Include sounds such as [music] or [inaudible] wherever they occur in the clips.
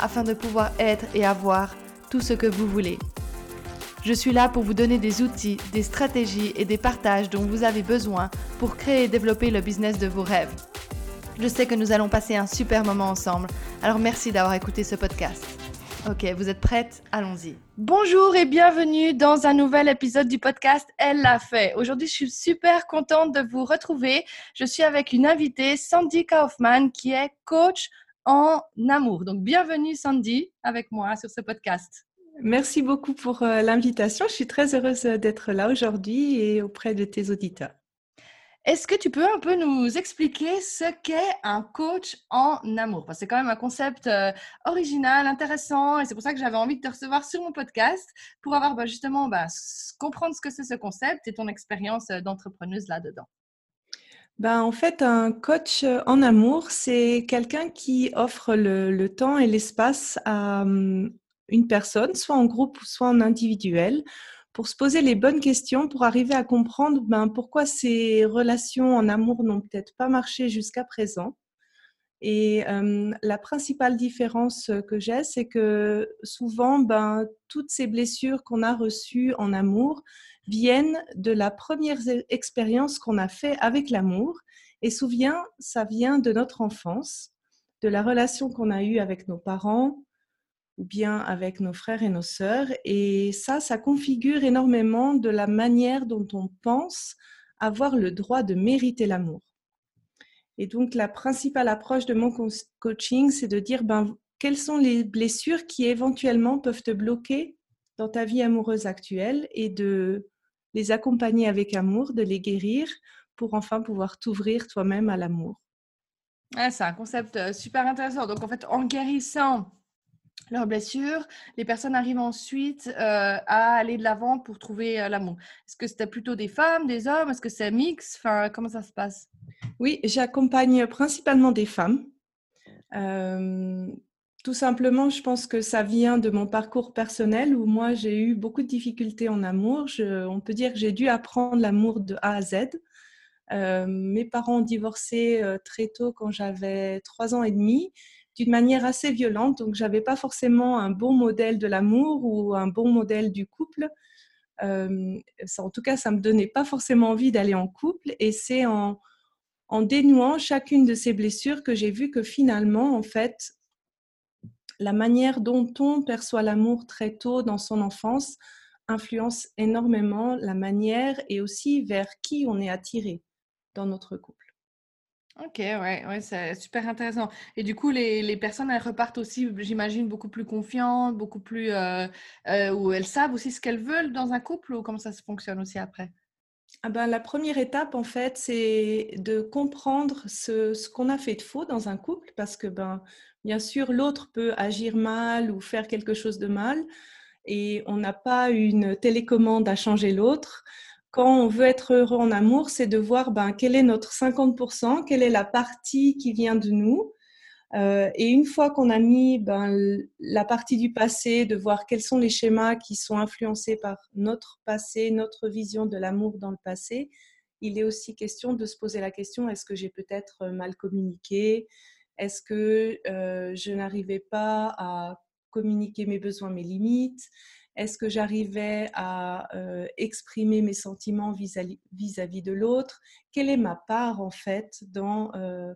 afin de pouvoir être et avoir tout ce que vous voulez. Je suis là pour vous donner des outils, des stratégies et des partages dont vous avez besoin pour créer et développer le business de vos rêves. Je sais que nous allons passer un super moment ensemble, alors merci d'avoir écouté ce podcast. Ok, vous êtes prête Allons-y. Bonjour et bienvenue dans un nouvel épisode du podcast Elle l'a fait. Aujourd'hui, je suis super contente de vous retrouver. Je suis avec une invitée, Sandy Kaufman, qui est coach en amour. Donc, bienvenue Sandy avec moi sur ce podcast. Merci beaucoup pour euh, l'invitation. Je suis très heureuse d'être là aujourd'hui et auprès de tes auditeurs. Est-ce que tu peux un peu nous expliquer ce qu'est un coach en amour? Parce que c'est quand même un concept euh, original, intéressant, et c'est pour ça que j'avais envie de te recevoir sur mon podcast pour avoir bah, justement bah, comprendre ce que c'est ce concept et ton expérience euh, d'entrepreneuse là-dedans. Ben, en fait, un coach euh, en amour, c'est quelqu'un qui offre le, temps et l'espace à hum, une personne, soit en groupe ou soit en individuel, pour se poser les bonnes questions, pour arriver à comprendre ben, pourquoi ces relations en amour n'ont peut-être pas marché jusqu'à présent. Et la principale différence que j'ai, c'est que souvent, ben, toutes ces blessures qu'on a reçues en amour, viennent de la première e-, expérience qu'on a fait avec l'amour. Et souviens, ça vient de notre enfance, de la relation qu'on a eue avec nos parents ou bien avec nos frères et nos sœurs. Et ça, ça configure énormément de la manière dont on pense avoir le droit de mériter l'amour. Et donc, la principale approche de mon coaching, c'est de dire, ben, quelles sont les blessures qui éventuellement peuvent te bloquer dans ta vie amoureuse actuelle et de les accompagner avec amour, de les guérir pour enfin pouvoir t'ouvrir toi-même à l'amour. c'est un concept euh, super intéressant. Donc, en fait, en guérissant leurs blessures, les personnes arrivent ensuite euh, à aller de l'avant pour trouver euh, l'amour. Est-ce que c'était plutôt des femmes, des hommes? Est-ce que c'est mix? Enfin, comment ça se passe? Oui, j'accompagne principalement des femmes. Tout simplement, je pense que ça vient de mon parcours personnel où moi j'ai eu beaucoup de difficultés en amour. on peut dire que j'ai dû apprendre l'amour de A à Z. Euh, mes parents ont divorcé euh, très tôt quand j'avais trois ans et demi, d'une manière assez violente. Donc, j'avais pas forcément un bon modèle de l'amour ou un bon modèle du couple. Euh, en tout cas, ça me donnait pas forcément envie d'aller en couple. Et c'est en, en dénouant chacune de ces blessures que j'ai vu que finalement, en fait, la manière dont on perçoit l'amour très tôt dans son enfance influence énormément la manière et aussi vers qui on est attiré dans notre couple. Ok, ouais, ouais c'est super intéressant. Et du coup, les, personnes, elles repartent aussi, j'imagine, beaucoup plus confiantes, beaucoup plus. Euh, euh, où elles savent aussi ce qu'elles veulent dans un couple ou comment ça se fonctionne aussi après? Ah ben, La première étape, en fait, c'est de comprendre ce, ce qu'on a fait de faux dans un couple parce que, ben, Bien sûr, l'autre peut agir mal ou faire quelque chose de mal et on n'a pas une télécommande à changer l'autre. Quand on veut être heureux en amour, c'est de voir ben, quel est notre 50%, quelle est la partie qui vient de nous. Euh, et une fois qu'on a mis ben, la partie du passé, de voir quels sont les schémas qui sont influencés par notre passé, notre vision de l'amour dans le passé, il est aussi question de se poser la question, est-ce que j'ai peut-être mal communiqué? Est-ce que euh, je n'arrivais pas à communiquer mes besoins, mes limites? Est-ce que j'arrivais à euh, exprimer mes sentiments vis-à-vis de l'autre? Quelle est ma part en fait dans, euh,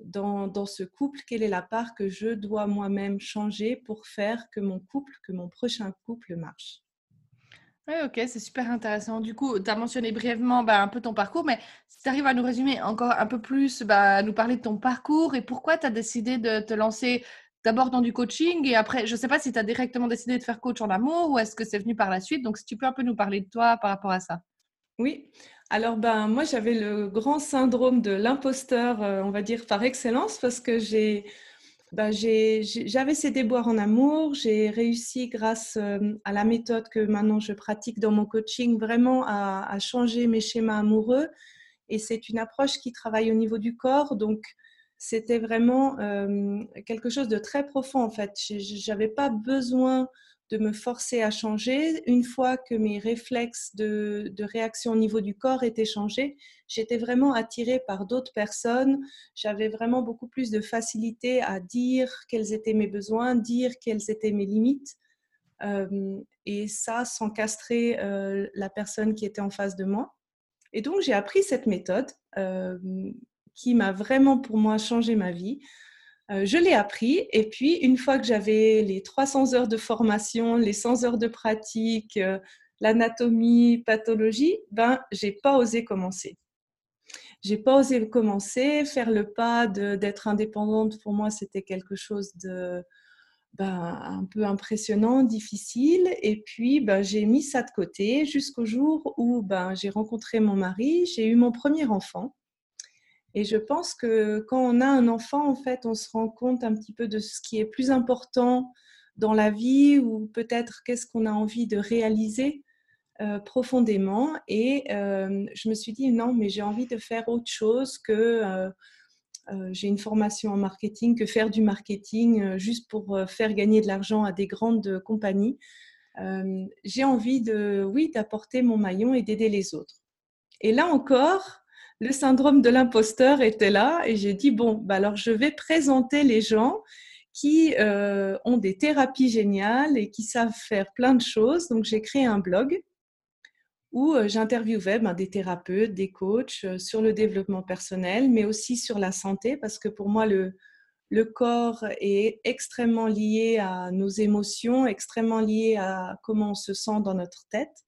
dans, ce couple? Quelle est la part que je dois moi-même changer pour faire que mon couple, que mon prochain couple marche? Oui, ok, c'est super intéressant. Du coup, tu as mentionné brièvement bah, un peu ton parcours, mais si tu arrives à nous résumer encore un peu plus, bah, nous parler de ton parcours et pourquoi tu as décidé de te lancer d'abord dans du coaching et après, je ne sais pas si tu as directement décidé de faire coach en amour ou est-ce que c'est venu par la suite. Donc, si tu peux un peu nous parler de toi par rapport à ça. Oui, alors ben, moi j'avais le grand syndrome de l'imposteur, euh, on va dire par excellence, parce que j'ai ben, j'avais ces déboires en amour. J'ai réussi, grâce euh, à la méthode que maintenant je pratique dans mon coaching, vraiment à, changer mes schémas amoureux. Et c'est une approche qui travaille au niveau du corps. Donc, c'était vraiment euh, quelque chose de très profond en fait. Je n'avais pas besoin de me forcer à changer. Une fois que mes réflexes de, réaction au niveau du corps étaient changés, j'étais vraiment attirée par d'autres personnes. J'avais vraiment beaucoup plus de facilité à dire quels étaient mes besoins, dire quelles étaient mes limites. Euh, et ça sans castrer euh, la personne qui était en face de moi. Et donc j'ai appris cette méthode qui m'a vraiment pour moi changé ma vie. Euh, je l'ai appris et puis une fois que j'avais les 300 heures de formation, les 100 heures de pratique, euh, l'anatomie, pathologie, ben j'ai pas osé commencer. J'ai pas osé commencer, faire le pas d'être indépendante pour moi c'était quelque chose de ben, un peu impressionnant, difficile. Et puis, ben, j'ai mis ça de côté jusqu'au jour où ben, j'ai rencontré mon mari, j'ai eu mon premier enfant. Et je pense que quand on a un enfant, en fait, on se rend compte un petit peu de ce qui est plus important dans la vie ou peut-être qu'est-ce qu'on a envie de réaliser euh, profondément. Et euh, je me suis dit, non, mais j'ai envie de faire autre chose que euh, j'ai une formation en marketing, que faire du marketing juste pour faire gagner de l'argent à des grandes compagnies. j'ai envie de, oui, d'apporter mon maillon et d'aider les autres. Et là encore, le syndrome de l'imposteur était là et j'ai dit, bon, bah alors je vais présenter les gens qui euh, ont des thérapies géniales et qui savent faire plein de choses. Donc j'ai créé un blog où euh, j'interviewais ben, des thérapeutes, des coachs euh, sur le développement personnel, mais aussi sur la santé, parce que pour moi, le, le corps est extrêmement lié à nos émotions, extrêmement lié à comment on se sent dans notre tête.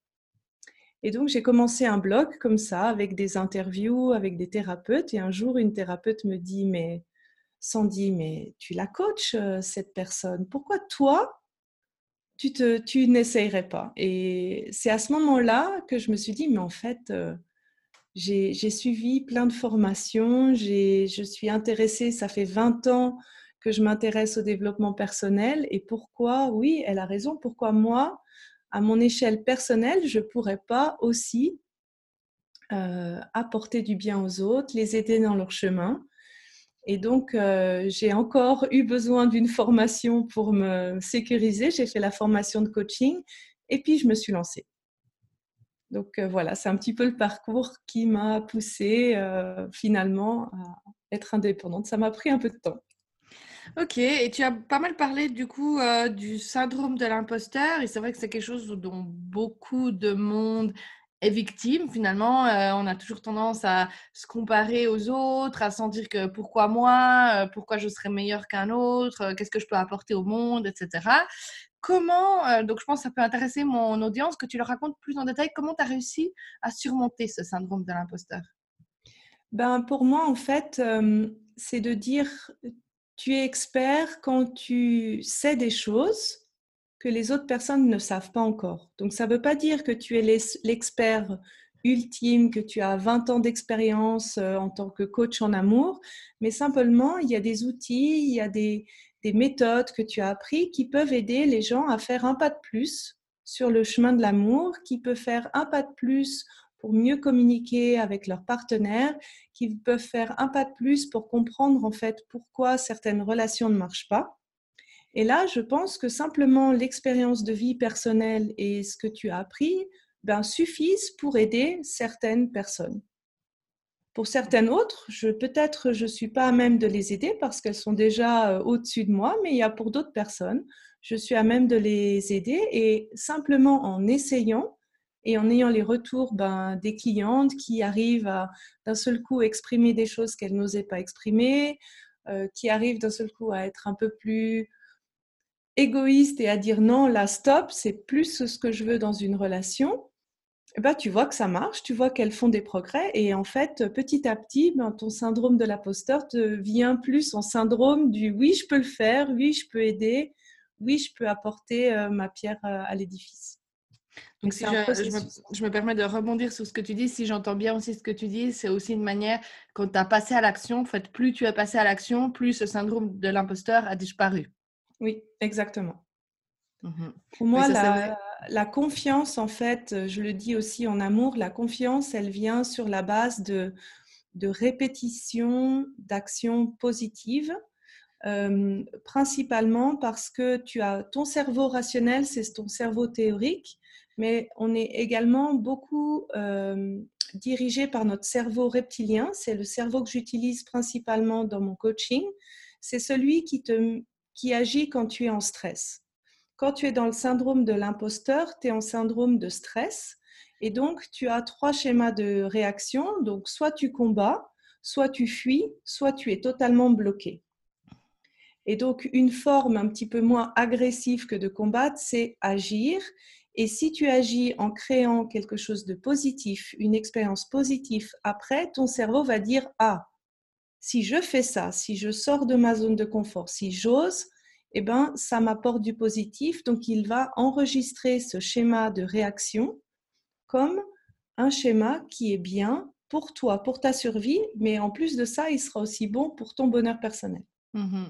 Et donc, j'ai commencé un blog comme ça, avec des interviews, avec des thérapeutes. Et un jour, une thérapeute me dit, mais Sandy, mais tu la coaches, euh, cette personne. Pourquoi toi, tu, n'essayerais pas? Et c'est à ce moment-là que je me suis dit, mais en fait, euh, j'ai, suivi plein de formations, je suis intéressée, ça fait 20 ans que je m'intéresse au développement personnel. Et pourquoi, oui, elle a raison, pourquoi moi, à mon échelle personnelle, je ne pourrais pas aussi euh, apporter du bien aux autres, les aider dans leur chemin. Et donc, euh, j'ai encore eu besoin d'une formation pour me sécuriser. J'ai fait la formation de coaching et puis je me suis lancée. Donc euh, voilà, c'est un petit peu le parcours qui m'a poussée finalement à être indépendante. Ça m'a pris un peu de temps. Ok, et tu as pas mal parlé du coup euh, du syndrome de l'imposteur, et c'est vrai que c'est quelque chose dont beaucoup de monde est victime finalement. Euh, on a toujours tendance à se comparer aux autres, à sentir que pourquoi moi, euh, pourquoi je serais meilleur qu'un autre, qu'est-ce que je peux apporter au monde, etc. Comment, donc je pense que ça peut intéresser mon audience, que tu leur racontes plus en détail comment tu as réussi à surmonter ce syndrome de l'imposteur? Ben, pour moi, en fait, c'est de dire tu es expert quand tu sais des choses que les autres personnes ne savent pas encore. Donc ça ne veut pas dire que tu es l'expert ultime, que tu as 20 ans d'expérience euh, en tant que coach en amour, mais simplement il y a des outils, il y a des, des méthodes que tu as appris qui peuvent aider les gens à faire un pas de plus sur le chemin de l'amour, qui peut faire un pas de plus pour mieux communiquer avec leurs partenaires, qui peuvent faire un pas de plus pour comprendre en fait pourquoi certaines relations ne marchent pas. Et là, je pense que simplement l'expérience de vie personnelle et ce que tu as appris ben, suffisent pour aider certaines personnes. Pour certaines autres, peut-être je ne suis pas à même de les aider parce qu'elles sont déjà euh, au-dessus de moi, mais il y a pour d'autres personnes, je suis à même de les aider et simplement en essayant, et en ayant les retours ben, des clientes qui arrivent à d'un seul coup exprimer des choses qu'elles n'osaient pas exprimer, euh, qui arrivent d'un seul coup à être un peu plus égoïstes et à dire non, là, stop, c'est plus ce que je veux dans une relation. Eh ben, tu vois que ça marche, tu vois qu'elles font des progrès et en fait, petit à petit, ben, ton syndrome de l'imposteur devient plus en syndrome du oui, je peux le faire, oui, je peux aider, oui, je peux apporter euh, ma pierre euh, à l'édifice. Donc, si je, me, permets de rebondir sur ce que tu dis, si j'entends bien aussi ce que tu dis, c'est aussi une manière, quand tu as passé à l'action, en fait, plus tu as passé à l'action, plus ce syndrome de l'imposteur a disparu. Oui, exactement. Mmh Pour moi, la, confiance, en fait, je le dis aussi en amour, la confiance, elle vient sur la base de, de répétition d'actions positives. Euh, principalement parce que tu as ton cerveau rationnel, c'est ton cerveau théorique, mais on est également beaucoup euh, dirigé par notre cerveau reptilien. C'est le cerveau que j'utilise principalement dans mon coaching. C'est celui qui, te, qui agit quand tu es en stress. Quand tu es dans le syndrome de l'imposteur, tu es en syndrome de stress. Et donc, tu as trois schémas de réaction. Donc, soit tu combats, soit tu fuis, soit tu es totalement bloqué. Et donc, une forme un petit peu moins agressive que de combattre, c'est agir. Et si tu agis en créant quelque chose de positif, une expérience positive, après, ton cerveau va dire, ah, si je fais ça, si je sors de ma zone de confort, si j'ose, eh ben, ça m'apporte du positif. Donc, il va enregistrer ce schéma de réaction comme un schéma qui est bien pour toi, pour ta survie, mais en plus de ça, il sera aussi bon pour ton bonheur personnel. Mmh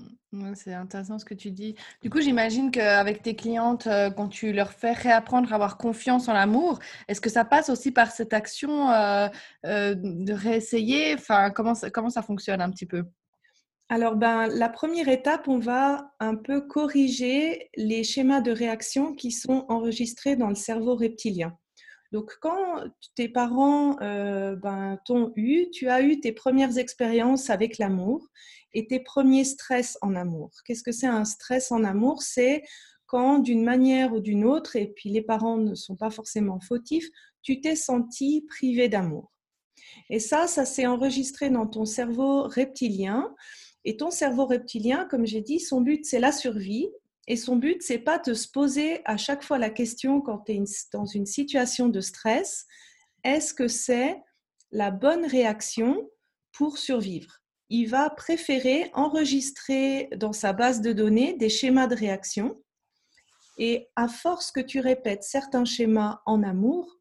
c'est intéressant ce que tu dis. Du coup, j'imagine qu'avec tes clientes, euh, quand tu leur fais réapprendre à avoir confiance en l'amour, est-ce que ça passe aussi par cette action euh, euh, de réessayer? Enfin, comment comment ça fonctionne un petit peu? Alors, ben, la première étape, on va un peu corriger les schémas de réaction qui sont enregistrés dans le cerveau reptilien. Donc, quand tes parents euh, ben, t'ont eu, tu as eu tes premières expériences avec l'amour et tes premiers stress en amour. Qu'est-ce que c'est un stress en amour? C'est quand, d'une manière ou d'une autre, et puis les parents ne sont pas forcément fautifs, tu t'es senti privé d'amour. Et ça, ça s'est enregistré dans ton cerveau reptilien. Et ton cerveau reptilien, comme j'ai dit, son but, c'est la survie. Et son but, c'est pas de se poser à chaque fois la question quand tu es dans une situation de stress, est-ce que c'est la bonne réaction pour survivre? Il va préférer enregistrer dans sa base de données des schémas de réaction. Et à force que tu répètes certains schémas en amour,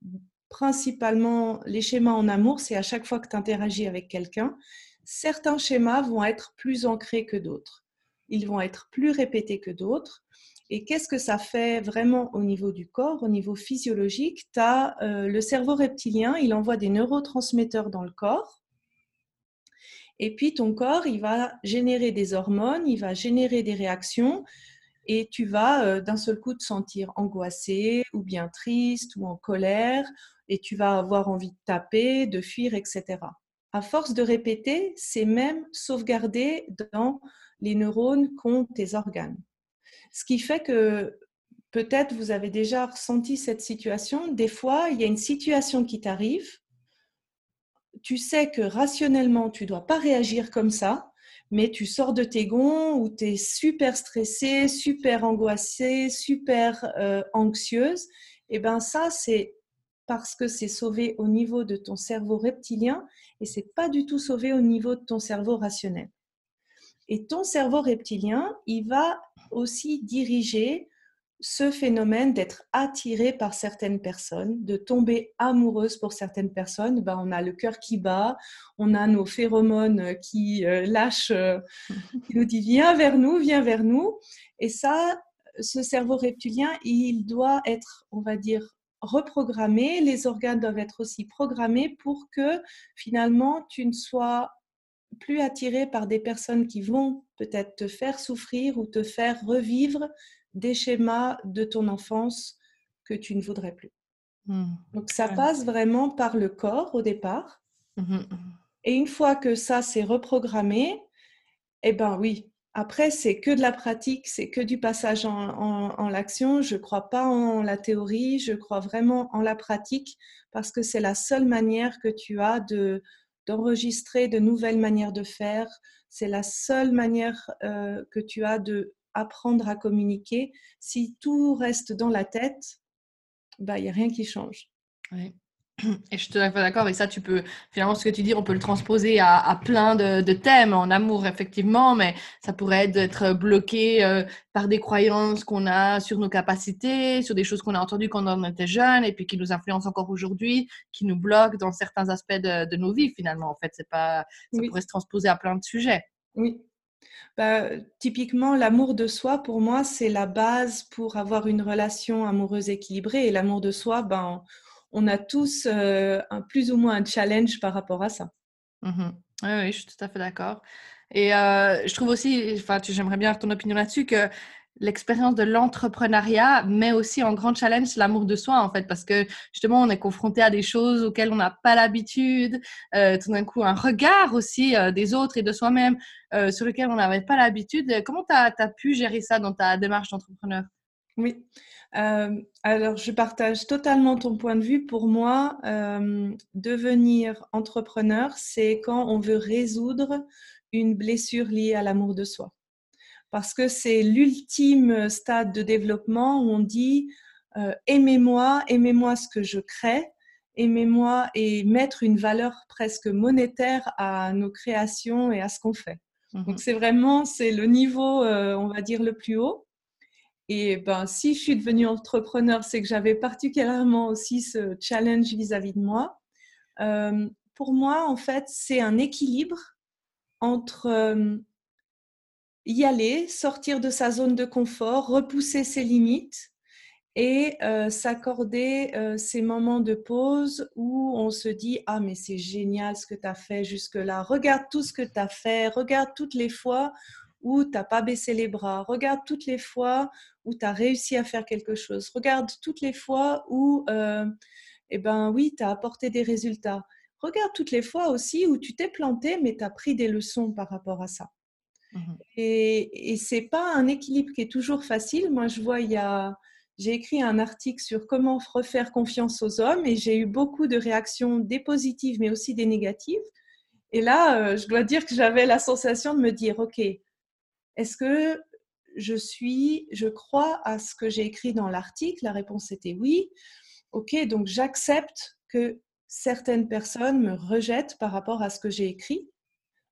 principalement les schémas en amour, c'est à chaque fois que tu interagis avec quelqu'un, certains schémas vont être plus ancrés que d'autres. Ils vont être plus répétés que d'autres. Et qu'est-ce que ça fait vraiment au niveau du corps, au niveau physiologique? Tu euh, le cerveau reptilien, il envoie des neurotransmetteurs dans le corps. Et puis ton corps, il va générer des hormones, il va générer des réactions et tu vas euh, d'un seul coup te sentir angoissé ou bien triste ou en colère et tu vas avoir envie de taper, de fuir, etc à force de répéter, c'est même sauvegardé dans les neurones qu'ont tes organes. Ce qui fait que peut-être vous avez déjà ressenti cette situation. Des fois, il y a une situation qui t'arrive. Tu sais que rationnellement, tu ne dois pas réagir comme ça, mais tu sors de tes gonds où tu es super stressée, super angoissée, super euh, anxieuse. Et bien ça, c'est parce que c'est sauvé au niveau de ton cerveau reptilien et c'est pas du tout sauvé au niveau de ton cerveau rationnel. Et ton cerveau reptilien, il va aussi diriger ce phénomène d'être attiré par certaines personnes, de tomber amoureuse pour certaines personnes. Ben, on a le cœur qui bat, on a nos phéromones qui euh, lâchent, euh, [laughs] qui nous dit viens vers nous, viens vers nous. Et ça, ce cerveau reptilien, il doit être, on va dire, reprogrammé, les organes doivent être aussi programmés pour que finalement tu ne sois plus attiré par des personnes qui vont peut-être te faire souffrir ou te faire revivre des schémas de ton enfance que tu ne voudrais plus. Mmh. Donc ça passe vraiment par le corps au départ. Mmh Et une fois que ça s'est reprogrammé, eh ben oui, après, c'est que de la pratique, c'est que du passage en, l'action. Je ne crois pas en la théorie, je crois vraiment en la pratique parce que c'est la seule manière que tu as de, d'enregistrer de nouvelles manières de faire. C'est la seule manière euh, que tu as de apprendre à communiquer. Si tout reste dans la tête, bah, il n'y a rien qui change. Et je suis tout à fait d'accord avec ça. Tu peux, finalement, ce que tu dis, on peut le transposer à, plein de, thèmes en amour, effectivement, mais ça pourrait être bloqué euh, par des croyances qu'on a sur nos capacités, sur des choses qu'on a entendues quand on était jeune et puis qui nous influencent encore aujourd'hui, qui nous bloquent dans certains aspects de, nos vies, finalement. En fait, c'est pas, ça pourrait se transposer à plein de sujets. Oui. Bah, typiquement, l'amour de soi, pour moi, c'est la base pour avoir une relation amoureuse équilibrée. Et l'amour de soi, ben, on a tous euh, un, plus ou moins un challenge par rapport à ça. Mmh oui, je suis tout à fait d'accord. Et euh, je trouve aussi, enfin, j'aimerais bien avoir ton opinion là-dessus, que l'expérience de l'entrepreneuriat met aussi en grand challenge l'amour de soi, en fait, parce que justement, on est confronté à des choses auxquelles on n'a pas l'habitude, euh, tout d'un coup, un regard aussi des autres et de soi-même sur lequel on n'avait pas l'habitude. Comment tu as, pu gérer ça dans ta démarche d'entrepreneur? Oui, euh, alors, je partage totalement ton point de vue. Pour moi, euh, devenir entrepreneur, c'est quand on veut résoudre une blessure liée à l'amour de soi. Parce que c'est l'ultime stade de développement où on dit euh, aimez-moi, aimez-moi ce que je crée, aimez-moi et mettre une valeur presque monétaire à nos créations et à ce qu'on fait. Donc mmh c'est vraiment c'est le niveau, on va dire le plus haut. Et ben, si je suis devenue entrepreneur, c'est que j'avais particulièrement aussi ce challenge vis-à-vis de moi. Euh, pour moi, en fait, c'est un équilibre entre euh, y aller, sortir de sa zone de confort, repousser ses limites et euh, s'accorder ces moments de pause où on se dit Ah, mais c'est génial ce que tu as fait jusque-là. Regarde tout ce que tu as fait. Regarde toutes les fois où tu n'as pas baissé les bras. Regarde toutes les fois où tu as réussi à faire quelque chose. Regarde toutes les fois où, euh, eh ben oui, tu as apporté des résultats. Regarde toutes les fois aussi où tu t'es planté, mais tu as pris des leçons par rapport à ça. Mmh et, et c'est pas un équilibre qui est toujours facile. Moi, je vois, il y a, j'ai écrit un article sur comment refaire confiance aux hommes et j'ai eu beaucoup de réactions, des positives, mais aussi des négatives. Et là, euh, je dois dire que j'avais la sensation de me dire, OK, est-ce que je suis, je crois à ce que j'ai écrit dans l'article? La réponse était oui. Ok, donc j'accepte que certaines personnes me rejettent par rapport à ce que j'ai écrit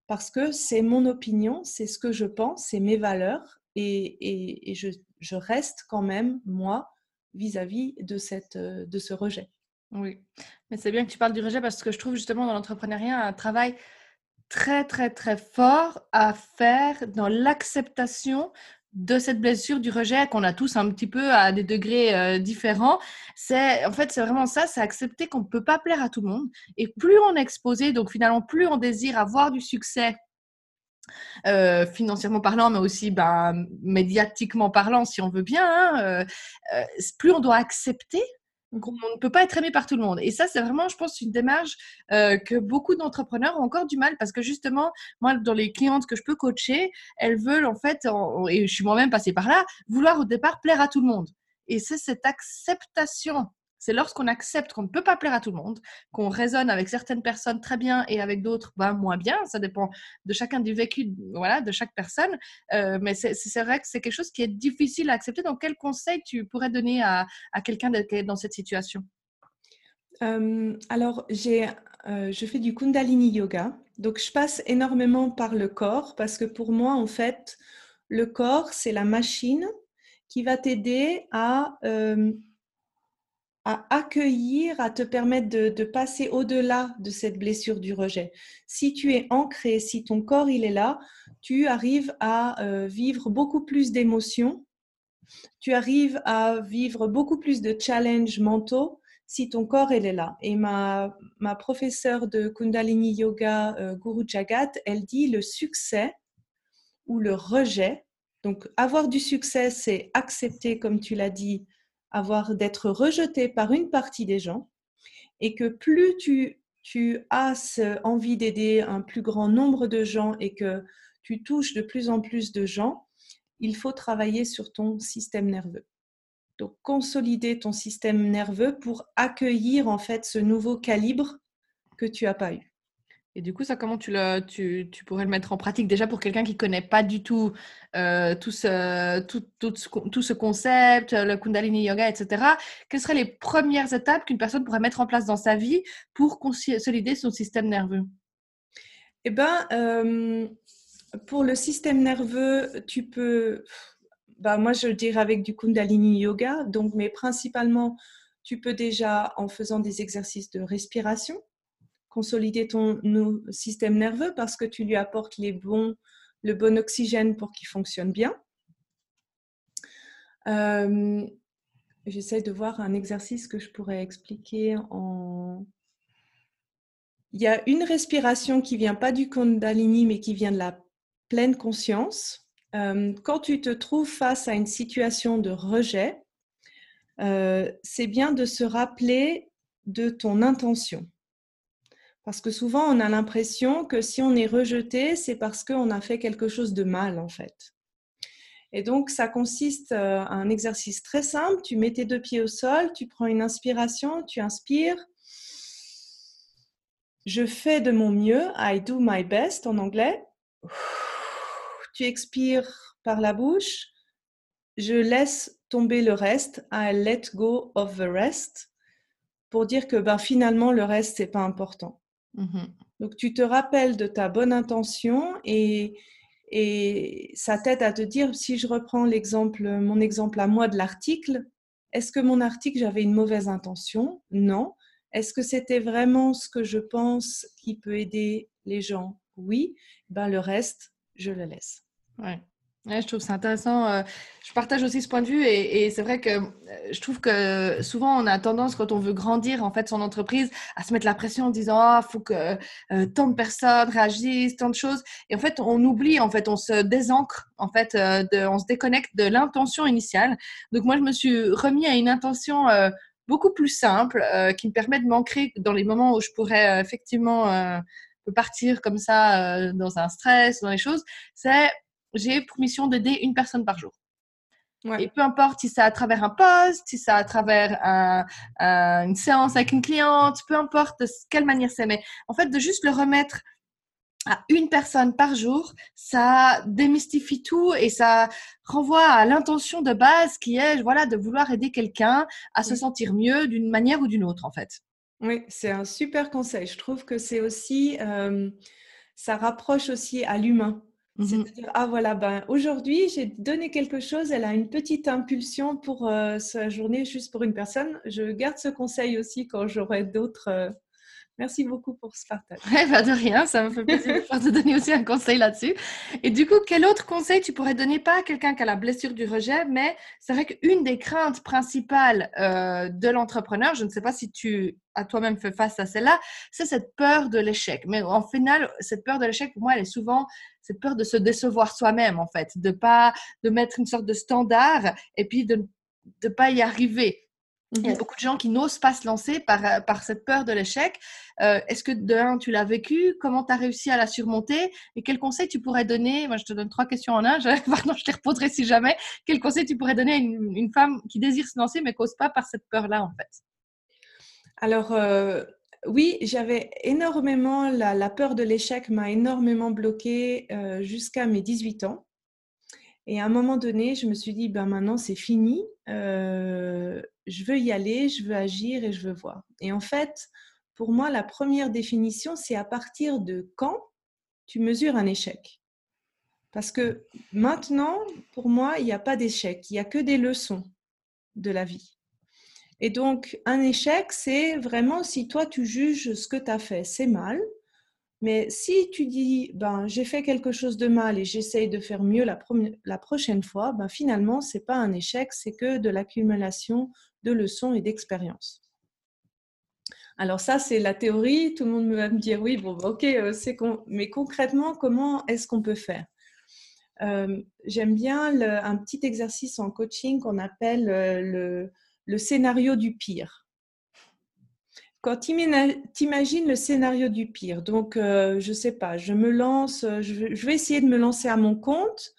parce que c'est mon opinion, c'est ce que je pense, c'est mes valeurs et, je, reste quand même moi vis-à-vis de, cette, de ce rejet. Oui, mais c'est bien que tu parles du rejet parce que je trouve justement dans l'entrepreneuriat un travail très, très, très fort à faire dans l'acceptation de cette blessure du rejet qu'on a tous un petit peu à des degrés euh, différents. C'est en fait c'est vraiment ça, c'est accepter qu'on ne peut pas plaire à tout le monde et plus on est exposé, donc finalement plus on désire avoir du succès euh, financièrement parlant, mais aussi ben, médiatiquement parlant, si on veut bien, hein, euh, plus on doit accepter on ne peut pas être aimé par tout le monde. Et ça, c'est vraiment, je pense, une démarche euh, que beaucoup d'entrepreneurs ont encore du mal parce que justement, moi, dans les clientes que je peux coacher, elles veulent en fait, et je suis moi-même passée par là, vouloir au départ plaire à tout le monde. Et c'est cette acceptation c'est lorsqu'on accepte qu'on ne peut pas plaire à tout le monde, qu'on raisonne avec certaines personnes très bien et avec d'autres ben, moins bien. Ça dépend de chacun du vécu, voilà, de chaque personne. Euh, mais c'est vrai que c'est quelque chose qui est difficile à accepter. Donc, quel conseil tu pourrais donner à, quelqu'un dans cette situation? Alors, j'ai, euh, je fais du Kundalini Yoga. Donc, je passe énormément par le corps parce que pour moi, en fait, le corps, c'est la machine qui va t'aider à à accueillir, à te permettre de, passer au-delà de cette blessure du rejet. Si tu es ancré, si ton corps il est là, tu arrives à euh, vivre beaucoup plus d'émotions, tu arrives à vivre beaucoup plus de challenges mentaux si ton corps il est là. Et ma, ma professeure de Kundalini Yoga, euh, Guru Jagat, elle dit le succès ou le rejet. Donc avoir du succès, c'est accepter, comme tu l'as dit, avoir d'être rejeté par une partie des gens et que plus tu, tu as envie d'aider un plus grand nombre de gens et que tu touches de plus en plus de gens, il faut travailler sur ton système nerveux. Donc consolider ton système nerveux pour accueillir en fait ce nouveau calibre que tu n'as pas eu. Et du coup, ça, comment tu, le, tu, tu pourrais le mettre en pratique déjà pour quelqu'un qui ne connaît pas du tout, euh, tout, ce, tout, tout, tout, ce concept, le Kundalini Yoga, etc. Quelles seraient les premières étapes qu'une personne pourrait mettre en place dans sa vie pour consolider son système nerveux? Eh bien, euh, pour le système nerveux, tu peux, bah, moi je dirais avec du Kundalini Yoga, donc, mais principalement, tu peux déjà en faisant des exercices de respiration consolider ton système nerveux parce que tu lui apportes le bon oxygène pour qu'il fonctionne bien. Euh, j'essaie de voir un exercice que je pourrais expliquer en... Il y a une respiration qui vient pas du Kundalini, mais qui vient de la pleine conscience. Euh, quand tu te trouves face à une situation de rejet, euh, c'est bien de se rappeler de ton intention. Parce que souvent, on a l'impression que si on est rejeté, c'est parce qu'on a fait quelque chose de mal, en fait. Et donc, ça consiste à euh, un exercice très simple. Tu mets tes deux pieds au sol, tu prends une inspiration, tu inspires. Je fais de mon mieux, I do my best en anglais. Tu expires par la bouche. Je laisse tomber le reste, I let go of the rest, pour dire que ben, finalement, le reste, c'est pas important. Mmh Donc, tu te rappelles de ta bonne intention et, et ça t'aide à te dire, si je reprends l'exemple, mon exemple à moi de l'article, est-ce que mon article, j'avais une mauvaise intention? Non. Est-ce que c'était vraiment ce que je pense qui peut aider les gens? Oui. Ben, le reste, je le laisse. Ouais je trouve c'est intéressant. Euh, je partage aussi ce point de vue et, c'est vrai que euh, je trouve que souvent on a tendance quand on veut grandir en fait son entreprise à se mettre la pression en disant ah faut que euh, tant de personnes réagissent, tant de choses et en fait on oublie en fait on se désancre en fait on se déconnecte de l'intention initiale. Donc moi je me suis remis à une intention beaucoup plus simple qui me permet de m'ancrer dans les moments où je pourrais effectivement partir comme ça dans un stress, dans les choses. C'est j'ai pour mission d'aider une personne par jour. Et peu importe si c'est à travers un post, si c'est à travers une séance avec une cliente, peu importe de quelle manière c'est, mais en fait de juste le remettre à une personne par jour, ça démystifie tout et ça renvoie à l'intention de base qui est voilà de vouloir aider quelqu'un à se sentir mieux d'une manière ou d'une autre en fait. Oui, c'est un super conseil. Je trouve que c'est aussi euh, ça rapproche aussi à l'humain. C'est-à-dire, ah voilà, ben, aujourd'hui, j'ai donné quelque chose, elle a une petite impulsion pour euh, sa journée, juste pour une personne. Je garde ce conseil aussi quand j'aurai d'autres. Merci beaucoup pour ce partage. Ouais, de rien, ça me fait plaisir de te donner aussi un conseil là-dessus. Et du coup, quel autre conseil tu pourrais donner, pas à quelqu'un qui a la blessure du rejet, mais c'est vrai qu'une des craintes principales euh, de l'entrepreneur, je ne sais pas si tu as toi-même fait face à celle-là, c'est cette peur de l'échec. Mais en final, cette peur de l'échec, pour moi, elle est souvent cette peur de se décevoir soi-même en fait, de pas de mettre une sorte de standard et puis de ne pas y arriver. Il y a mmh beaucoup de gens qui n'osent pas se lancer par, euh, par cette peur de l'échec. Euh, est-ce que de un, tu l'as vécu? Comment tu as réussi à la surmonter? Et quels conseils tu pourrais donner? Moi, je te donne trois questions en un. Je, [laughs] pardon, je les répondrai si jamais. Quels conseils tu pourrais donner à une, une femme qui désire se lancer mais n'ose pas par cette peur-là, en fait? Alors, euh, oui, j'avais énormément, la, peur de l'échec m'a énormément bloquée euh, jusqu'à mes 18 ans. Et à un moment donné, je me suis dit, ben maintenant c'est fini, euh, je veux y aller, je veux agir et je veux voir. Et en fait, pour moi, la première définition, c'est à partir de quand tu mesures un échec. Parce que maintenant, pour moi, il n'y a pas d'échec, il n'y a que des leçons de la vie. Et donc, un échec, c'est vraiment si toi, tu juges ce que tu as fait, c'est mal. Mais si tu dis, ben, j'ai fait quelque chose de mal et j'essaye de faire mieux la, prochaine fois, ben, finalement, ce n'est pas un échec, c'est que de l'accumulation de leçons et d'expériences. Alors ça, c'est la théorie. Tout le monde va me dire, oui, bon, ben, ok, euh, c'est mais concrètement, comment est-ce qu'on peut faire? Euh, J'aime bien un petit exercice en coaching qu'on appelle euh, le scénario du pire. Quand tu imagines le scénario du pire, donc euh, je ne sais pas, je me lance, euh, je vais essayer de me lancer à mon compte.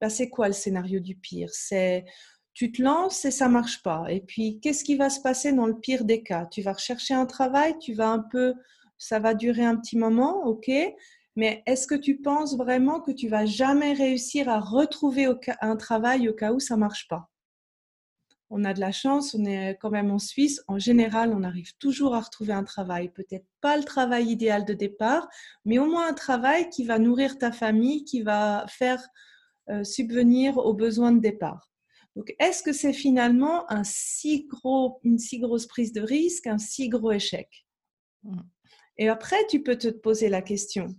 Ben, c'est quoi le scénario du pire? C'est tu te lances et ça marche pas. Et puis qu'est-ce qui va se passer dans le pire des cas? Tu vas rechercher un travail, tu vas un peu ça va durer un petit moment, ok, mais est-ce que tu penses vraiment que tu vas jamais réussir à retrouver un travail au cas où ça marche pas? On a de la chance, on est quand même en Suisse. En général, on arrive toujours à retrouver un travail. Peut-être pas le travail idéal de départ, mais au moins un travail qui va nourrir ta famille, qui va faire euh, subvenir aux besoins de départ. Donc, est-ce que c'est finalement un si gros, une si grosse prise de risque, un si gros échec? Mmh. Et après, tu peux te poser la question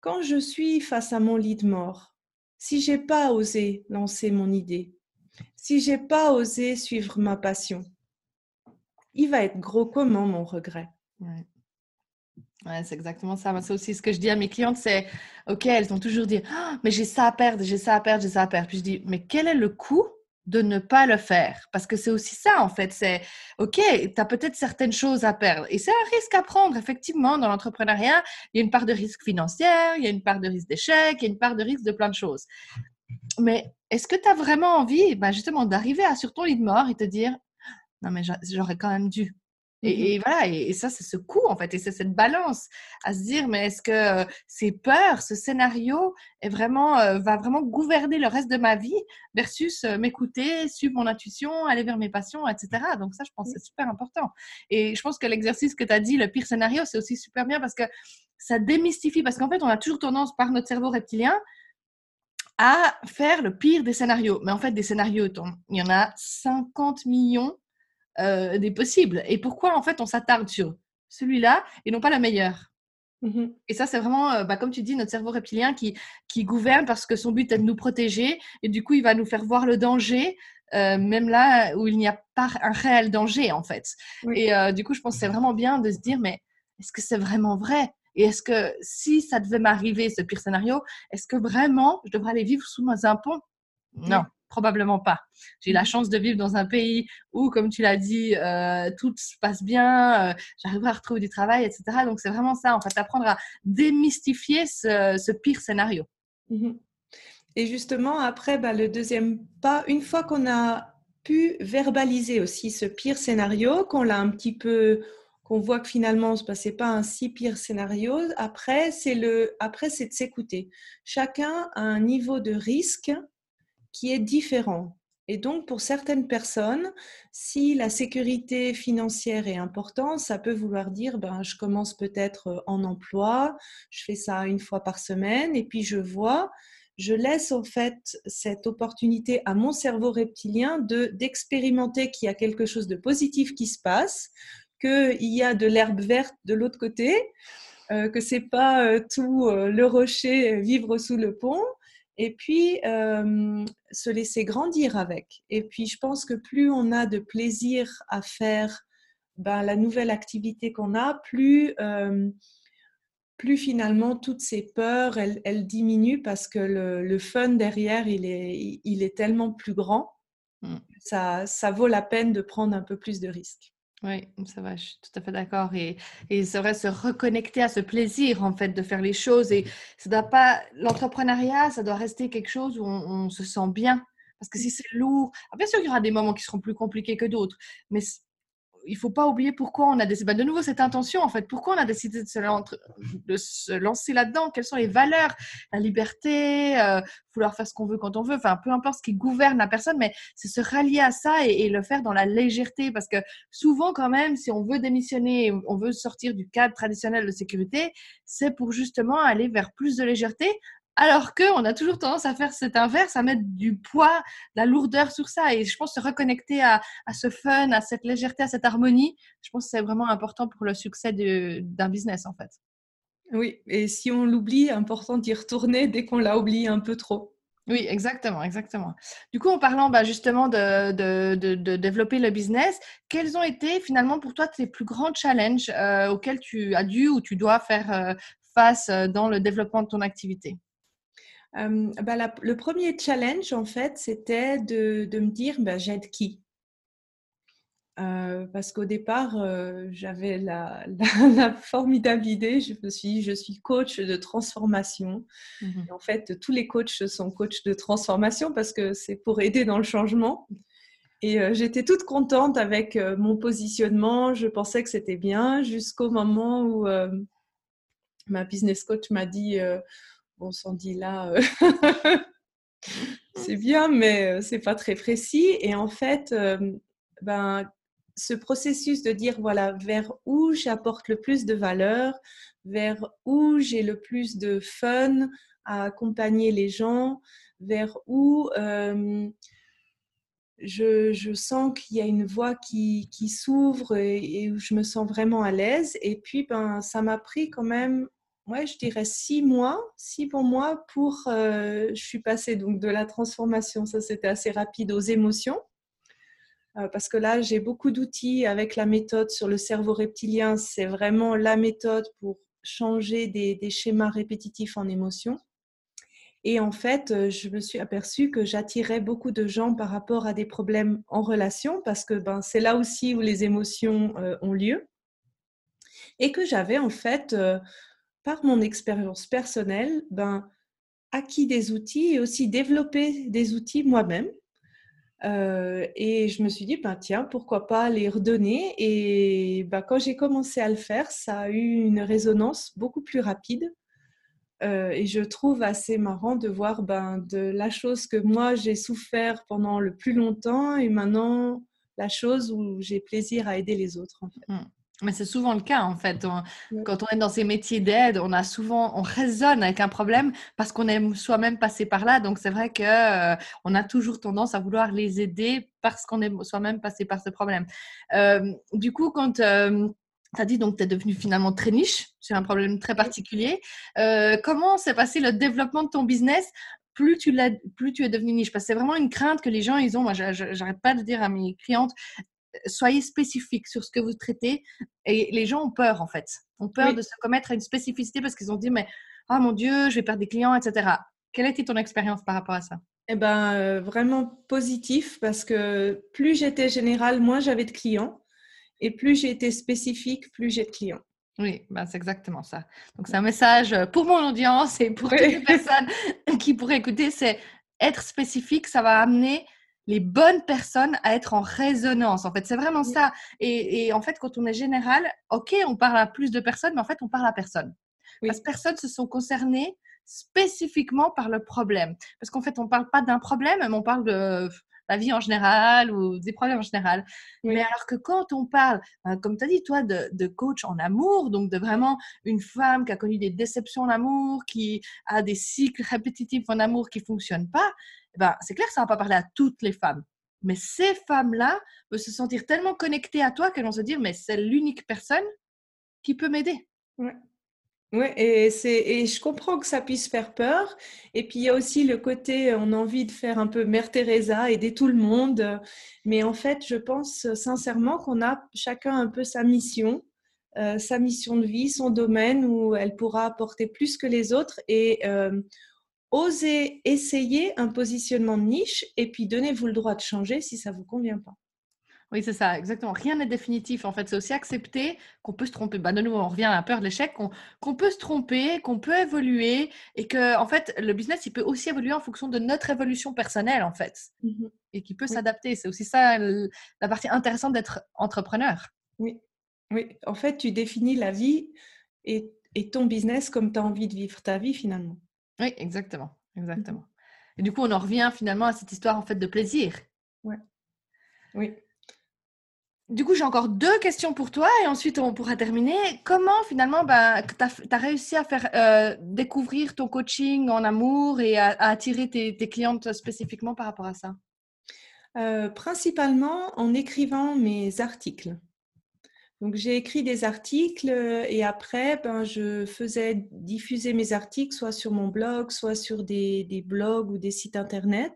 quand je suis face à mon lit de mort, si j'ai pas osé lancer mon idée, si j'ai pas osé suivre ma passion, il va être gros comment mon regret? Ouais. c'est exactement ça. C'est aussi ce que je dis à mes clientes, c'est OK, elles ont toujours dit «Ah, mais j'ai ça à perdre, j'ai ça à perdre, j'ai ça à perdre. Puis je dis mais quel est le coût de ne pas le faire? Parce que c'est aussi ça, en fait. C'est, OK, tu as peut-être certaines choses à perdre. Et c'est un risque à prendre, effectivement, dans l'entrepreneuriat. Il y a une part de risque financier, il y a une part de risque d'échec, il y a une part de risque de plein de choses. Mais est-ce que tu as vraiment envie, ben justement, d'arriver à sur ton lit de mort et te dire, non, mais j'aurais quand même dû. Mmh et, voilà, et, ça, c'est ce coup, en fait, et c'est cette balance à se dire, mais est-ce que ces peurs, ce scénario est vraiment, va vraiment gouverner le reste de ma vie versus m'écouter, suivre mon intuition, aller vers mes passions, etc. Donc ça, je pense que c'est super important. Et je pense que l'exercice que tu as dit, le pire scénario, c'est aussi super bien parce que ça démystifie, parce qu'en fait, on a toujours tendance par notre cerveau reptilien à faire le pire des scénarios. Mais en fait, des scénarios, il y en a 50 millions euh, des possibles. Et pourquoi en fait on s'attarde sur celui-là et non pas le meilleur mmh Et ça, c'est vraiment, euh, bah, comme tu dis, notre cerveau reptilien qui, qui gouverne parce que son but est de nous protéger et du coup, il va nous faire voir le danger, euh, même là où il n'y a pas un réel danger en fait. Et du coup, je pense que c'est vraiment bien de se dire, mais est-ce que c'est vraiment vrai? Et est-ce que si ça devait m'arriver, ce pire scénario, est-ce que vraiment je devrais aller vivre sous un pont? Non. Probablement pas. J'ai la mmh. chance de vivre dans un pays où, comme tu l'as dit, euh, tout se passe bien, euh, j'arriverai à retrouver du travail, etc. Donc, c'est vraiment ça, en fait, apprendre à démystifier ce, pire scénario. Mmh Et justement, après, bah, le deuxième pas, une fois qu'on a pu verbaliser aussi ce pire scénario, qu'on l'a un petit peu qu'on voit que finalement ce n'est pas un si pire scénario. Après, c'est après de s'écouter. Chacun a un niveau de risque qui est différent. Et donc, pour certaines personnes, si la sécurité financière est importante, ça peut vouloir dire, ben, je commence peut-être en emploi, je fais ça une fois par semaine, et puis je vois, je laisse en fait cette opportunité à mon cerveau reptilien de d'expérimenter qu'il y a quelque chose de positif qui se passe, qu'il y a de l'herbe verte de l'autre côté, euh, que c'est pas euh, tout le rocher vivre sous le pont, et puis se laisser grandir avec. Et puis je pense que plus on a de plaisir à faire ben, la nouvelle activité qu'on a, plus, plus finalement toutes ces peurs, elles, diminuent parce que le, fun derrière, il est, il est tellement plus grand. Mmh. Ça, ça vaut la peine de prendre un peu plus de risques. Oui, ça va, je suis tout à fait d'accord. Et, et c'est vrai, se reconnecter à ce plaisir, en fait, de faire les choses. Et ça doit pas, l'entrepreneuriat, ça doit rester quelque chose où on, on se sent bien. Parce que si c'est lourd, bien sûr, il y aura des moments qui seront plus compliqués que d'autres, mais il faut pas oublier pourquoi on a décidé, bah, de nouveau cette intention en fait, pourquoi on a décidé de se, lancer là-dedans, quelles sont les valeurs, la liberté, euh, vouloir faire ce qu'on veut quand on veut, enfin peu importe ce qui gouverne la personne, mais c'est se rallier à ça et, le faire dans la légèreté. Parce que souvent quand même, si on veut démissionner, on veut sortir du cadre traditionnel de sécurité, c'est pour justement aller vers plus de légèreté alors qu'on a toujours tendance à faire cet inverse, à mettre du poids, de la lourdeur sur ça. Et je pense se reconnecter à, ce fun, à cette légèreté, à cette harmonie, je pense que c'est vraiment important pour le succès d'un business en fait. Oui, et si on l'oublie, important d'y retourner dès qu'on l'a oublié un peu trop. Oui, exactement, exactement. Du coup, en parlant bah, justement de, développer le business, quels ont été finalement pour toi tes plus grands challenges euh, auxquels tu as dû ou tu dois faire euh, face euh, dans le développement de ton activité? Bah, le premier challenge, en fait, c'était de, de, me dire, bah, j'aide qui? Parce qu'au départ, j'avais la, [laughs] la, formidable idée, je me suis je suis coach de transformation. Mmh en fait, tous les coachs sont coachs de transformation parce que c'est pour aider dans le changement. Et euh, j'étais toute contente avec euh, mon positionnement. Je pensais que c'était bien jusqu'au moment où euh, ma business coach m'a dit Bon, Sandy, là, [laughs] c'est bien, mais c'est pas très précis. Et en fait, ben, ce processus de dire voilà, vers où j'apporte le plus de valeur, vers où j'ai le plus de fun à accompagner les gens, vers où je, sens qu'il y a une voie qui, s'ouvre et, où je me sens vraiment à l'aise. Et puis, ben, ça m'a pris quand même, ouais, je dirais six mois, six bons mois pour. Euh, je suis passée donc de la transformation, ça c'était assez rapide, aux émotions. Euh, parce que là, j'ai beaucoup d'outils avec la méthode sur le cerveau reptilien. C'est vraiment la méthode pour changer des schémas répétitifs en émotions. Et en fait, euh, je me suis aperçue que j'attirais beaucoup de gens par rapport à des problèmes en relation, parce que ben, c'est là aussi où les émotions ont lieu. Et que j'avais en fait, par mon expérience personnelle, ben, acquis des outils et aussi développé des outils moi-même. et je me suis dit, ben, tiens, pourquoi pas les redonner Et ben, quand j'ai commencé à le faire, ça a eu une résonance beaucoup plus rapide euh, et je trouve assez marrant de voir ben, de la chose que moi j'ai souffert pendant le plus longtemps et maintenant la chose où j'ai plaisir à aider les autres. En fait. Mmh. Mais c'est souvent le cas en fait. Quand on est dans ces métiers d'aide, on a souvent, on résonne avec un problème parce qu'on est soi-même passé par là. Donc c'est vrai que euh, on a toujours tendance à vouloir les aider parce qu'on est soi-même passé par ce problème. Euh, du coup, quand tu as dit donc tu es devenu finalement très niche c'est un problème très particulier. Euh, comment s'est passé le développement de ton business plus tu, plus tu es devenu niche? Parce que c'est vraiment une crainte que les gens ils ont. Moi, j'arrête pas de dire à mes clientes soyez spécifiques sur ce que vous traitez. Et les gens ont peur en fait. Ont peur de se commettre à une spécificité parce qu'ils ont dit mais ah mon Dieu, je vais perdre des clients, etc. Quelle a été ton expérience par rapport à ça? Eh ben, euh, vraiment positif parce que plus j'étais générale, moins j'avais de clients. Et plus j'ai été spécifique, plus j'ai de clients. Oui, ben c'est exactement ça. Donc, c'est un message pour mon audience et pour toutes les [laughs] personnes qui pourraient écouter, c'est être spécifique, ça va amener les bonnes personnes à être en résonance. En fait, c'est vraiment ça. Et, en fait, quand on est général, OK, on parle à plus de personnes, mais en fait, on parle à personne. Parce que personne se sont concernés spécifiquement par le problème. Parce qu'en fait, on ne parle pas d'un problème, mais on parle de la vie en général ou des problèmes en général. Mais alors que quand on parle, euh, comme tu as dit, toi, de, coach en amour, donc de vraiment une femme qui a connu des déceptions en amour, qui a des cycles répétitifs en amour qui ne fonctionnent pas, ben, c'est clair ça ne va pas parler à toutes les femmes. Mais ces femmes-là peuvent se sentir tellement connectées à toi qu'elles vont se dire, mais c'est l'unique personne qui peut m'aider. Ouais. Oui, et, et je comprends que ça puisse faire peur. Et puis il y a aussi le côté, on a envie de faire un peu Mère Teresa, aider tout le monde. Mais en fait, je pense sincèrement qu'on a chacun un peu sa mission, euh, sa mission de vie, son domaine où elle pourra apporter plus que les autres et euh, oser essayer un positionnement de niche et puis donnez-vous le droit de changer si ça ne vous convient pas. Oui, c'est ça, exactement. Rien n'est définitif. En fait, c'est aussi accepter qu'on peut se tromper. Bah, de nouveau, on revient à la peur de l'échec, qu'on peut se tromper, qu'on peut évoluer et que, en fait, le business, il peut aussi évoluer en fonction de notre évolution personnelle, en fait, mmh et qui peut s'adapter. C'est aussi ça la partie intéressante d'être entrepreneur. Oui, oui. En fait, tu définis la vie et, et ton business comme tu as envie de vivre ta vie, finalement. Oui, exactement, mmh exactement. Et du coup, on en revient finalement à cette histoire en fait de plaisir. Ouais. Oui. Du coup, j'ai encore deux questions pour toi et ensuite on pourra terminer. Comment finalement ben, tu as, réussi à faire euh, découvrir ton coaching en amour et à, attirer tes, clientes spécifiquement par rapport à ça? Euh, Principalement en écrivant mes articles. Donc j'ai écrit des articles et après, ben, je faisais diffuser mes articles soit sur mon blog, soit sur des, blogs ou des sites internet.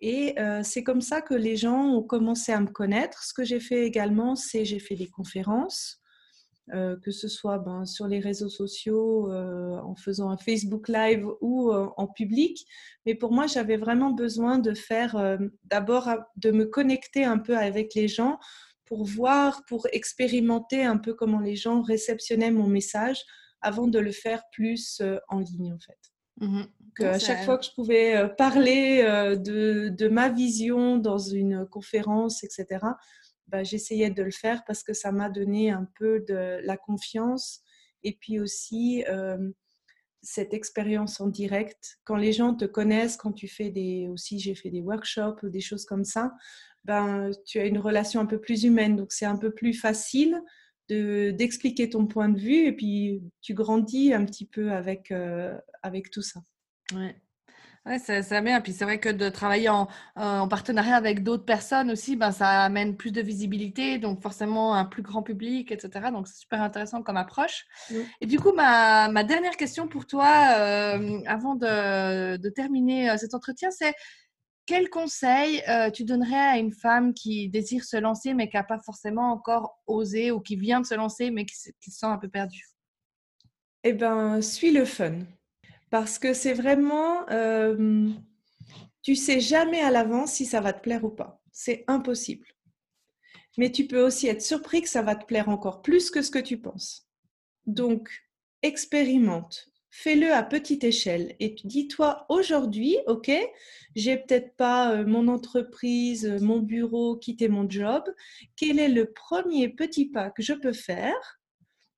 Et euh, c'est comme ça que les gens ont commencé à me connaître. Ce que j'ai fait également, c'est j'ai fait des conférences, euh, que ce soit ben, sur les réseaux sociaux, euh, en faisant un Facebook Live ou en public. Mais pour moi, j'avais vraiment besoin de faire d'abord de me connecter un peu avec les gens pour voir, pour expérimenter un peu comment les gens réceptionnaient mon message avant de le faire plus en ligne en fait. Mmh Donc, à chaque fois que je pouvais parler de, de, ma vision dans une conférence, etc., bah, j'essayais de le faire parce que ça m'a donné un peu de la confiance et puis aussi cette expérience en direct. Quand les gens te connaissent, quand tu fais des, aussi j'ai fait des workshops ou des choses comme ça, ben, tu as une relation un peu plus humaine. Donc c'est un peu plus facile d'expliquer ton point de vue et puis tu grandis un petit peu avec, euh, avec tout ça. Ouais. Ouais, c'est bien. Puis c'est vrai que de travailler en, en partenariat avec d'autres personnes aussi, ben, ça amène plus de visibilité, donc forcément un plus grand public, etc. Donc c'est super intéressant comme approche. Et du coup, ma, ma, dernière question pour toi, euh, avant de, de, terminer euh, cet entretien, c'est quel conseil euh, tu donnerais à une femme qui désire se lancer mais qui n'a pas forcément encore osé ou qui vient de se lancer mais qui, se sent un peu perdue? Eh bien, suis le fun. Parce que c'est vraiment, euh, tu sais jamais à l'avance si ça va te plaire ou pas. C'est impossible. Mais tu peux aussi être surpris que ça va te plaire encore plus que ce que tu penses. Donc, expérimente, fais-le à petite échelle et dis-toi aujourd'hui, ok, j'ai peut-être pas euh, mon entreprise, euh, mon bureau, quitter mon job. Quel est le premier petit pas que je peux faire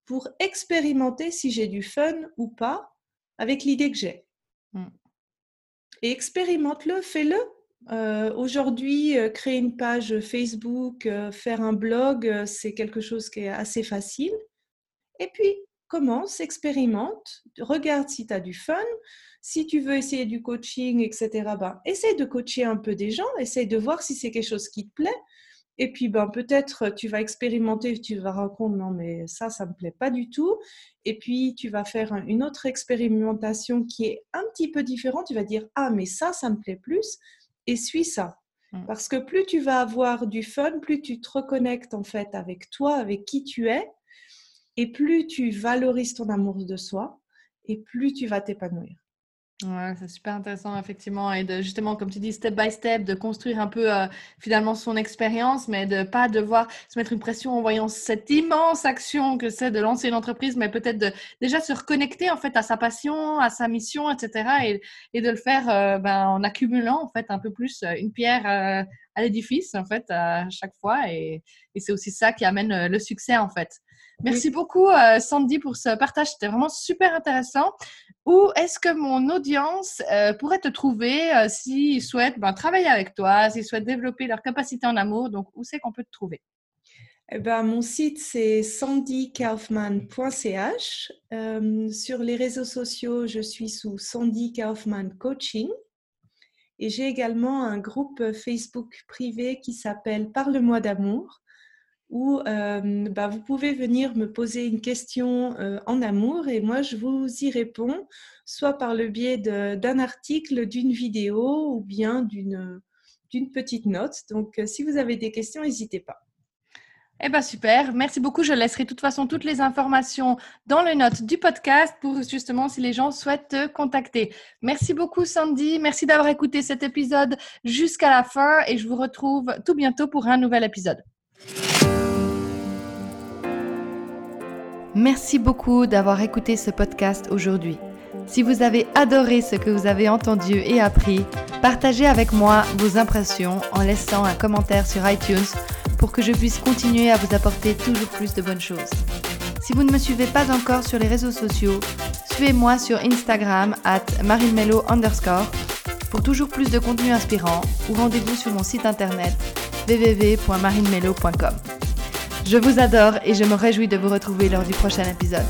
pour expérimenter si j'ai du fun ou pas avec l'idée que j'ai? Mmh. Et expérimente-le, fais-le. Euh, aujourd'hui, euh, créer une page Facebook, euh, faire un blog, c'est quelque chose qui est assez facile. Et puis, commence, expérimente, regarde si tu as du fun. Si tu veux essayer du coaching, etc., ben, essaye de coacher un peu des gens, essaye de voir si c'est quelque chose qui te plaît. Et puis, ben, peut-être tu vas expérimenter, tu vas compte, non, mais ça, ça ne me plaît pas du tout. Et puis, tu vas faire une autre expérimentation qui est un petit peu différente. Tu vas dire, ah, mais ça, ça me plaît plus. Et suis ça. Mmh. Parce que plus tu vas avoir du fun, plus tu te reconnectes en fait avec toi, avec qui tu es, et plus tu valorises ton amour de soi, et plus tu vas t'épanouir. Ouais, c'est super intéressant, effectivement. Et de, justement, comme tu dis, step by step, de construire un peu euh, finalement son expérience, mais de pas devoir se mettre une pression en voyant cette immense action que c'est de lancer une entreprise, mais peut-être de déjà se reconnecter en fait à sa passion, à sa mission, etc. Et, de le faire euh, ben, en accumulant en fait un peu plus euh, une pierre à l'édifice en fait à chaque fois. Et, et c'est aussi ça qui amène le succès en fait. Merci beaucoup, Sandy, pour ce partage. C'était vraiment super intéressant. Où est-ce que mon audience euh, pourrait te trouver euh, s'ils souhaitent ben, travailler avec toi, s'ils souhaitent développer leur capacité en amour? Donc, où c'est qu'on peut te trouver? Eh ben, mon site, c'est sandykaufman.ch. Euh, sur les réseaux sociaux, je suis sous Sandy Kaufman Coaching. Et j'ai également un groupe Facebook privé qui s'appelle Parle-moi d'amour où euh, bah, vous pouvez venir me poser une question euh, en amour et moi je vous y réponds, soit par le biais d'un article, d'une vidéo ou bien d'une petite note. Donc euh, si vous avez des questions, n'hésitez pas. Eh bien, super. Merci beaucoup. Je laisserai de toute façon toutes les informations dans les notes du podcast pour justement si les gens souhaitent te contacter. Merci beaucoup, Sandy. Merci d'avoir écouté cet épisode jusqu'à la fin et je vous retrouve tout bientôt pour un nouvel épisode. Merci beaucoup d'avoir écouté ce podcast aujourd'hui. Si vous avez adoré ce que vous avez entendu et appris, partagez avec moi vos impressions en laissant un commentaire sur iTunes pour que je puisse continuer à vous apporter toujours plus de bonnes choses. Si vous ne me suivez pas encore sur les réseaux sociaux, suivez-moi sur Instagram at underscore pour toujours plus de contenu inspirant ou rendez-vous sur mon site internet www.marinemelo.com. Je vous adore et je me réjouis de vous retrouver lors du prochain épisode.